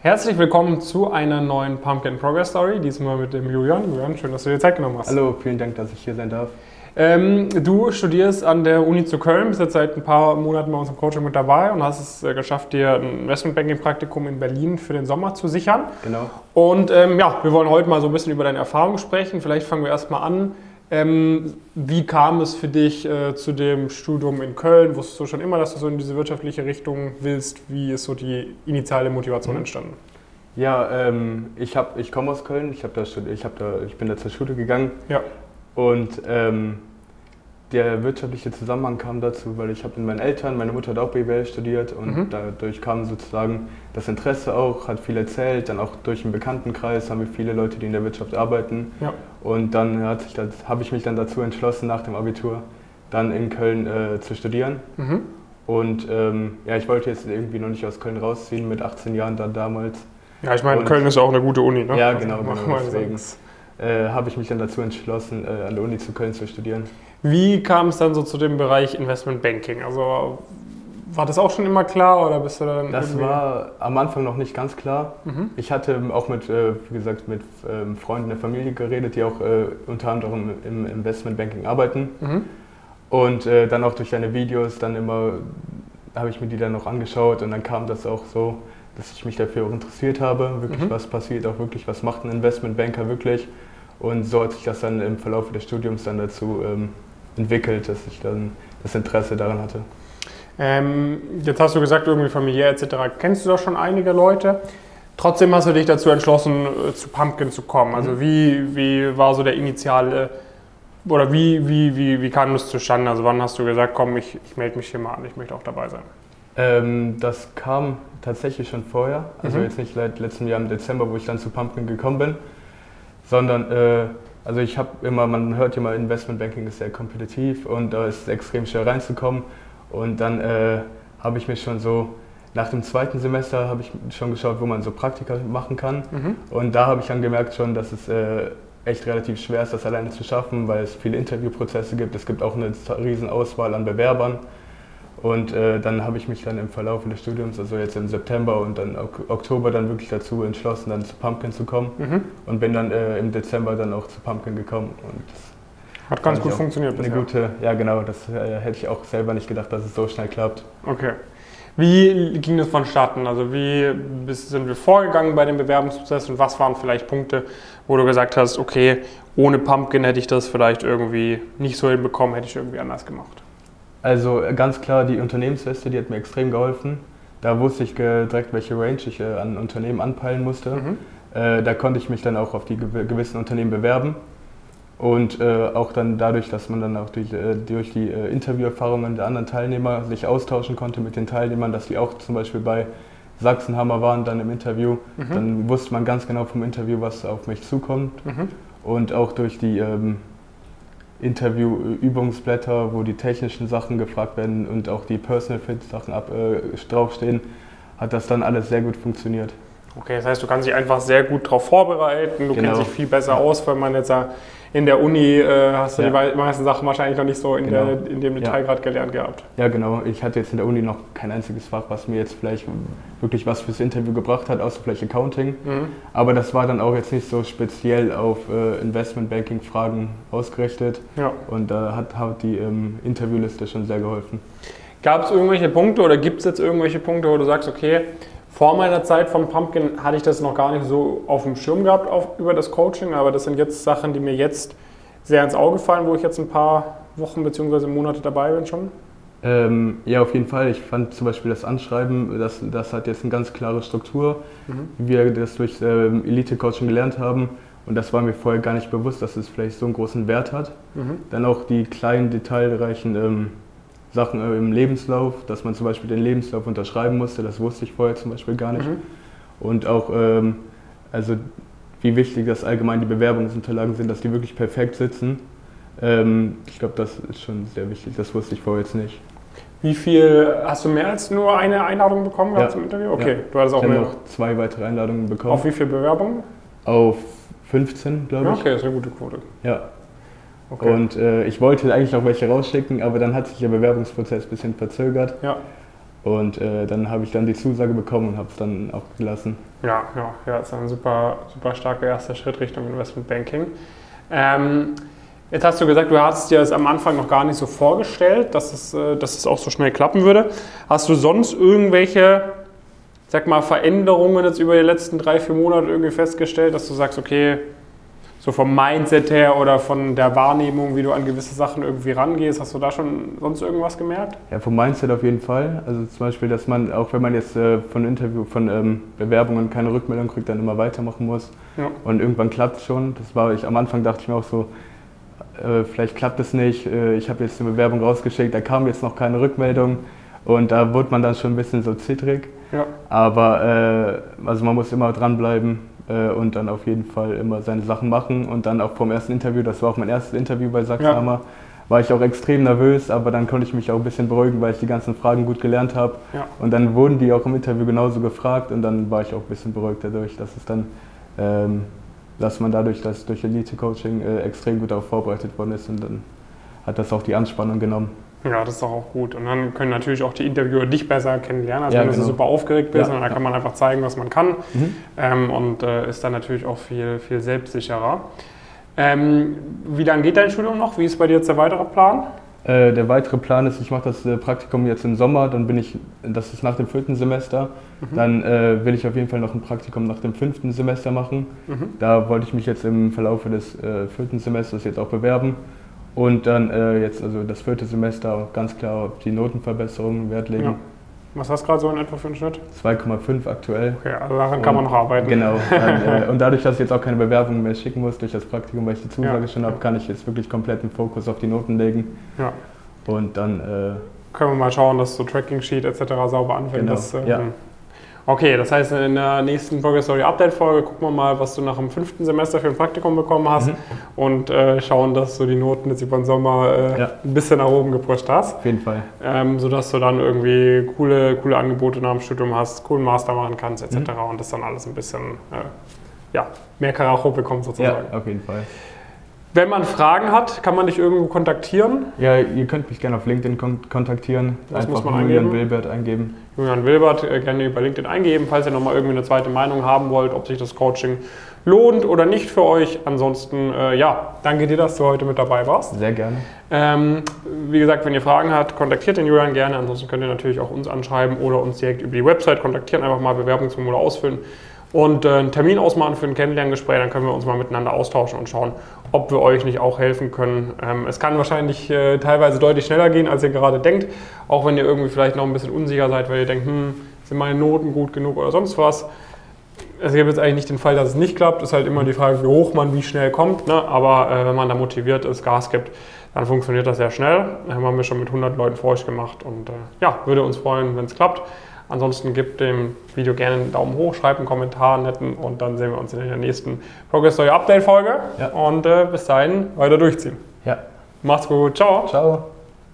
Herzlich willkommen zu einer neuen Pumpkin Progress Story, diesmal mit dem Julian. Julian, schön, dass du dir Zeit genommen hast. Hallo, vielen Dank, dass ich hier sein darf. Ähm, du studierst an der Uni zu Köln, bist jetzt seit ein paar Monaten bei uns im Coaching mit dabei und hast es äh, geschafft, dir ein Investmentbanking-Praktikum in Berlin für den Sommer zu sichern. Genau. Und ähm, ja, wir wollen heute mal so ein bisschen über deine Erfahrungen sprechen. Vielleicht fangen wir erstmal an. Ähm, wie kam es für dich äh, zu dem Studium in Köln? Wusstest du schon immer, dass du so in diese wirtschaftliche Richtung willst? Wie ist so die initiale Motivation Mhm. entstanden? Ja, ähm, ich, hab, ich komme aus Köln, ich, hab da, ich, hab da, ich bin da zur Schule gegangen Ja. und ähm, der wirtschaftliche Zusammenhang kam dazu, weil ich habe mit meinen Eltern, meine Mutter hat auch BWL studiert und Mhm. dadurch kam sozusagen das Interesse auch, hat viel erzählt, dann auch durch den Bekanntenkreis haben wir viele Leute, die in der Wirtschaft arbeiten Ja. und dann habe ich mich dann dazu entschlossen, nach dem Abitur dann in Köln äh, zu studieren. Mhm. Und ähm, ja, ich wollte jetzt irgendwie noch nicht aus Köln rausziehen, mit 18 Jahren dann damals. Ja, ich meine, Köln ist auch eine gute Uni, ne? Ja, Also, genau, genau, deswegen. Äh, habe ich mich dann dazu entschlossen, äh, an der Uni zu Köln zu studieren. Wie kam es dann so zu dem Bereich Investment Banking? Also war das auch schon immer klar oder bist du dann Das war am Anfang noch nicht ganz klar. Mhm. Ich hatte auch mit, äh, wie gesagt, mit ähm, Freunden der Familie geredet, die auch äh, unter anderem im Investmentbanking arbeiten. Mhm. Und dann auch durch deine Videos, dann immer habe ich mir die dann noch angeschaut und dann kam das auch so, dass ich mich dafür auch interessiert habe, wirklich Mhm. was passiert, auch wirklich was macht ein Investmentbanker wirklich. Und so hat sich das dann im Verlauf des Studiums dann dazu ähm, entwickelt, dass ich dann das Interesse daran hatte. Ähm, jetzt hast du gesagt, irgendwie familiär etc. Kennst du da schon einige Leute? Trotzdem hast du dich dazu entschlossen, äh, zu Pumpkin zu kommen. Also Mhm. wie, wie war so der initiale, oder wie, wie, wie, wie kam das zustande? Also wann hast du gesagt, komm, ich, ich melde mich hier mal an, ich möchte auch dabei sein? Ähm, das kam tatsächlich schon vorher, also Mhm. jetzt nicht seit letztem Jahr im Dezember, wo ich dann zu Pumpkin gekommen bin, sondern äh, also ich habe immer, man hört ja mal, Investmentbanking ist sehr kompetitiv und da ist es extrem schwer reinzukommen und dann äh, habe ich mich schon so, nach dem zweiten Semester habe ich schon geschaut, wo man so Praktika machen kann Mhm. und da habe ich dann gemerkt schon, dass es äh, echt relativ schwer ist, das alleine zu schaffen, weil es viele Interviewprozesse gibt. Es gibt auch eine riesen Auswahl an Bewerbern. Und äh, dann habe ich mich dann im Verlauf des Studiums, also jetzt im September und dann Ok- Oktober, dann wirklich dazu entschlossen, dann zu Pumpkin zu kommen. Mhm. Und bin dann äh, im Dezember dann auch zu Pumpkin gekommen. Und das Hat ganz gut funktioniert Eine bisher. gute, ja genau, das äh, hätte ich auch selber nicht gedacht, dass es so schnell klappt. Okay. Wie ging das vonstatten? Also wie bist, sind wir vorgegangen bei dem Bewerbungsprozess und was waren vielleicht Punkte, wo du gesagt hast, okay, ohne Pumpkin hätte ich das vielleicht irgendwie nicht so hinbekommen, hätte ich irgendwie anders gemacht? Also ganz klar, die Unternehmensliste, die hat mir extrem geholfen. Da wusste ich direkt, welche Range ich äh, an Unternehmen anpeilen musste. Mhm. Äh, da konnte ich mich dann auch auf die gew- gewissen Unternehmen bewerben. Und äh, auch dann dadurch, dass man dann auch durch, durch die Interviewerfahrungen der anderen Teilnehmer sich austauschen konnte mit den Teilnehmern, dass die auch zum Beispiel bei Sachsenhammer waren dann im Interview, Mhm. dann wusste man ganz genau vom Interview, was auf mich zukommt. Mhm. Und auch durch die ähm, Interview-Übungsblätter, wo die technischen Sachen gefragt werden und auch die Personal Fit-Sachen ab, äh, draufstehen, hat das dann alles sehr gut funktioniert. Okay, das heißt, du kannst dich einfach sehr gut darauf vorbereiten, du Genau. kennst dich viel besser aus, weil man jetzt ja in der Uni äh, hast du Ja. die meisten Sachen wahrscheinlich noch nicht so in, Genau. der, in dem Detail Ja. gerade gelernt gehabt. Ja, genau. Ich hatte jetzt in der Uni noch kein einziges Fach, was mir jetzt vielleicht wirklich was fürs Interview gebracht hat, außer vielleicht Accounting. Mhm. Aber das war dann auch jetzt nicht so speziell auf äh, Investmentbanking-Fragen ausgerichtet. Ja. Und da hat, hat die ähm, Interviewliste schon sehr geholfen. Gab es irgendwelche Punkte oder gibt es jetzt irgendwelche Punkte, wo du sagst, okay, vor meiner Zeit von Pumpkin hatte ich das noch gar nicht so auf dem Schirm gehabt auf, über das Coaching, aber das sind jetzt Sachen, die mir jetzt sehr ins Auge fallen, wo ich jetzt ein paar Wochen bzw. Monate dabei bin schon. Ähm, ja, auf jeden Fall. Ich fand zum Beispiel das Anschreiben, das, das hat jetzt eine ganz klare Struktur, Mhm. wie wir das durch ähm, Elite-Coaching gelernt haben. Und das war mir vorher gar nicht bewusst, dass es vielleicht so einen großen Wert hat. Mhm. Dann auch die kleinen, detailreichen ähm, Sachen im Lebenslauf, dass man zum Beispiel den Lebenslauf unterschreiben musste, das wusste ich vorher zum Beispiel gar nicht. Mhm. Und auch, ähm, also wie wichtig das allgemein die Bewerbungsunterlagen sind, dass die wirklich perfekt sitzen. Ähm, ich glaube, das ist schon sehr wichtig, das wusste ich vorher jetzt nicht. Wie viel, hast du mehr als nur eine Einladung bekommen Ja. zum Interview? Okay, Ja. du hattest auch ich habe mehr. noch zwei weitere Einladungen bekommen. Auf wie viele Bewerbungen? Auf 15, glaube Ja, ich. okay, das ist eine gute Quote. Ja. Okay. Und äh, ich wollte eigentlich auch welche rausschicken, aber dann hat sich der Bewerbungsprozess ein bisschen verzögert. ja. Und äh, dann habe ich dann die Zusage bekommen und habe es dann auch gelassen. Ja, ja, ja, ist ein super, super starker erster Schritt Richtung Investment Banking. Ähm, jetzt hast du gesagt, du hast dir das am Anfang noch gar nicht so vorgestellt, dass es, äh, dass es auch so schnell klappen würde. Hast du sonst irgendwelche, sag mal, Veränderungen jetzt über die letzten drei, vier Monate irgendwie festgestellt, dass du sagst, okay, so vom Mindset her oder von der Wahrnehmung, wie du an gewisse Sachen irgendwie rangehst, hast du da schon sonst irgendwas gemerkt? Ja, vom Mindset auf jeden Fall. Also zum Beispiel, dass man, auch wenn man jetzt äh, von Interview, von ähm, Bewerbungen keine Rückmeldung kriegt, dann immer weitermachen muss. Ja. Und irgendwann klappt es schon. Das war ich am Anfang dachte ich mir auch so, äh, vielleicht klappt es nicht. Äh, ich habe jetzt eine Bewerbung rausgeschickt, da kam jetzt noch keine Rückmeldung. Und da wurde man dann schon ein bisschen so zittrig. Ja. Aber äh, also man muss immer dranbleiben äh, und dann auf jeden Fall immer seine Sachen machen. Und dann auch vom ersten Interview, das war auch mein erstes Interview bei Sachshammer, ja. war ich auch extrem nervös, aber dann konnte ich mich auch ein bisschen beruhigen, weil ich die ganzen Fragen gut gelernt habe. Ja. Und dann wurden die auch im Interview genauso gefragt und dann war ich auch ein bisschen beruhigt dadurch, dass es dann ähm, dass man dadurch, dass durch Elite-Coaching äh, extrem gut darauf vorbereitet worden ist und dann hat das auch die Anspannung genommen. Ja, das ist doch auch gut. Und dann können natürlich auch die Interviewer dich besser kennenlernen, als ja, wenn genau. du super aufgeregt bist. Ja, und dann ja. kann man einfach zeigen, was man kann. Mhm. Ähm, und äh, ist dann natürlich auch viel, viel selbstsicherer. Ähm, wie lange geht dein Studium noch? Wie ist bei dir jetzt der weitere Plan? Äh, der weitere Plan ist, ich mache das äh, Praktikum jetzt im Sommer, dann bin ich, das ist nach dem vierten Semester. Mhm. Dann äh, will ich auf jeden Fall noch ein Praktikum nach dem fünften Semester machen. Mhm. Da wollte ich mich jetzt im Verlauf des äh, vierten Semesters jetzt auch bewerben. Und dann äh, jetzt also das vierte Semester ganz klar auf die Notenverbesserung Wert legen. Ja. Was hast du gerade so in etwa für einen Schnitt? 2,5 aktuell. Okay, also daran kann man noch arbeiten. Genau. Dann, äh, und dadurch, dass ich jetzt auch keine Bewerbung mehr schicken muss durch das Praktikum, weil ich die Zusage ja. schon habe, kann ich jetzt wirklich komplett den Fokus auf die Noten legen. Ja. Und dann. Äh, können wir mal schauen, dass so Tracking Sheet etc. sauber anwendest. Genau. ja. Okay, das heißt, in der nächsten Progress Story Update Folge gucken wir mal, was du nach dem fünften Semester für ein Praktikum bekommen hast mhm. und äh, schauen, dass du die Noten jetzt über den Sommer äh, ja. ein bisschen nach oben gepusht hast. Auf jeden Fall. Ähm, sodass du dann irgendwie coole, coole Angebote nach dem Studium hast, coolen Master machen kannst, etc. Mhm. und das dann alles ein bisschen äh, ja, mehr Karacho bekommt sozusagen. Ja, auf jeden Fall. Wenn man Fragen hat, kann man dich irgendwo kontaktieren? Ja, ihr könnt mich gerne auf LinkedIn kontaktieren. Was Einfach muss man Julian eingeben? Wilbert eingeben. Julian Wilbert äh, gerne über LinkedIn eingeben, falls ihr nochmal irgendwie eine zweite Meinung haben wollt, ob sich das Coaching lohnt oder nicht für euch. Ansonsten, äh, ja, danke dir, dass du heute mit dabei warst. Sehr gerne. Ähm, wie gesagt, wenn ihr Fragen habt, kontaktiert den Julian gerne. Ansonsten könnt ihr natürlich auch uns anschreiben oder uns direkt über die Website kontaktieren, einfach mal Bewerbungsformular ausfüllen und äh, einen Termin ausmachen für ein Kennenlerngespräch. Dann können wir uns mal miteinander austauschen und schauen, ob wir euch nicht auch helfen können. Ähm, es kann wahrscheinlich äh, teilweise deutlich schneller gehen, als ihr gerade denkt. Auch wenn ihr irgendwie vielleicht noch ein bisschen unsicher seid, weil ihr denkt, hm, sind meine Noten gut genug oder sonst was. Es gibt jetzt eigentlich nicht den Fall, dass es nicht klappt. Es ist halt immer die Frage, wie hoch man wie schnell kommt. Ne? Aber äh, wenn man da motiviert ist, Gas gibt, dann funktioniert das sehr schnell. Das haben wir schon mit 100 Leuten vor euch gemacht. Und äh, ja, würde uns freuen, wenn es klappt. Ansonsten gebt dem Video gerne einen Daumen hoch, schreibt einen Kommentar, netten und dann sehen wir uns in der nächsten Progress Story Update Folge. Ja. Und äh, bis dahin weiter durchziehen. Ja. Macht's gut. Ciao. Ciao.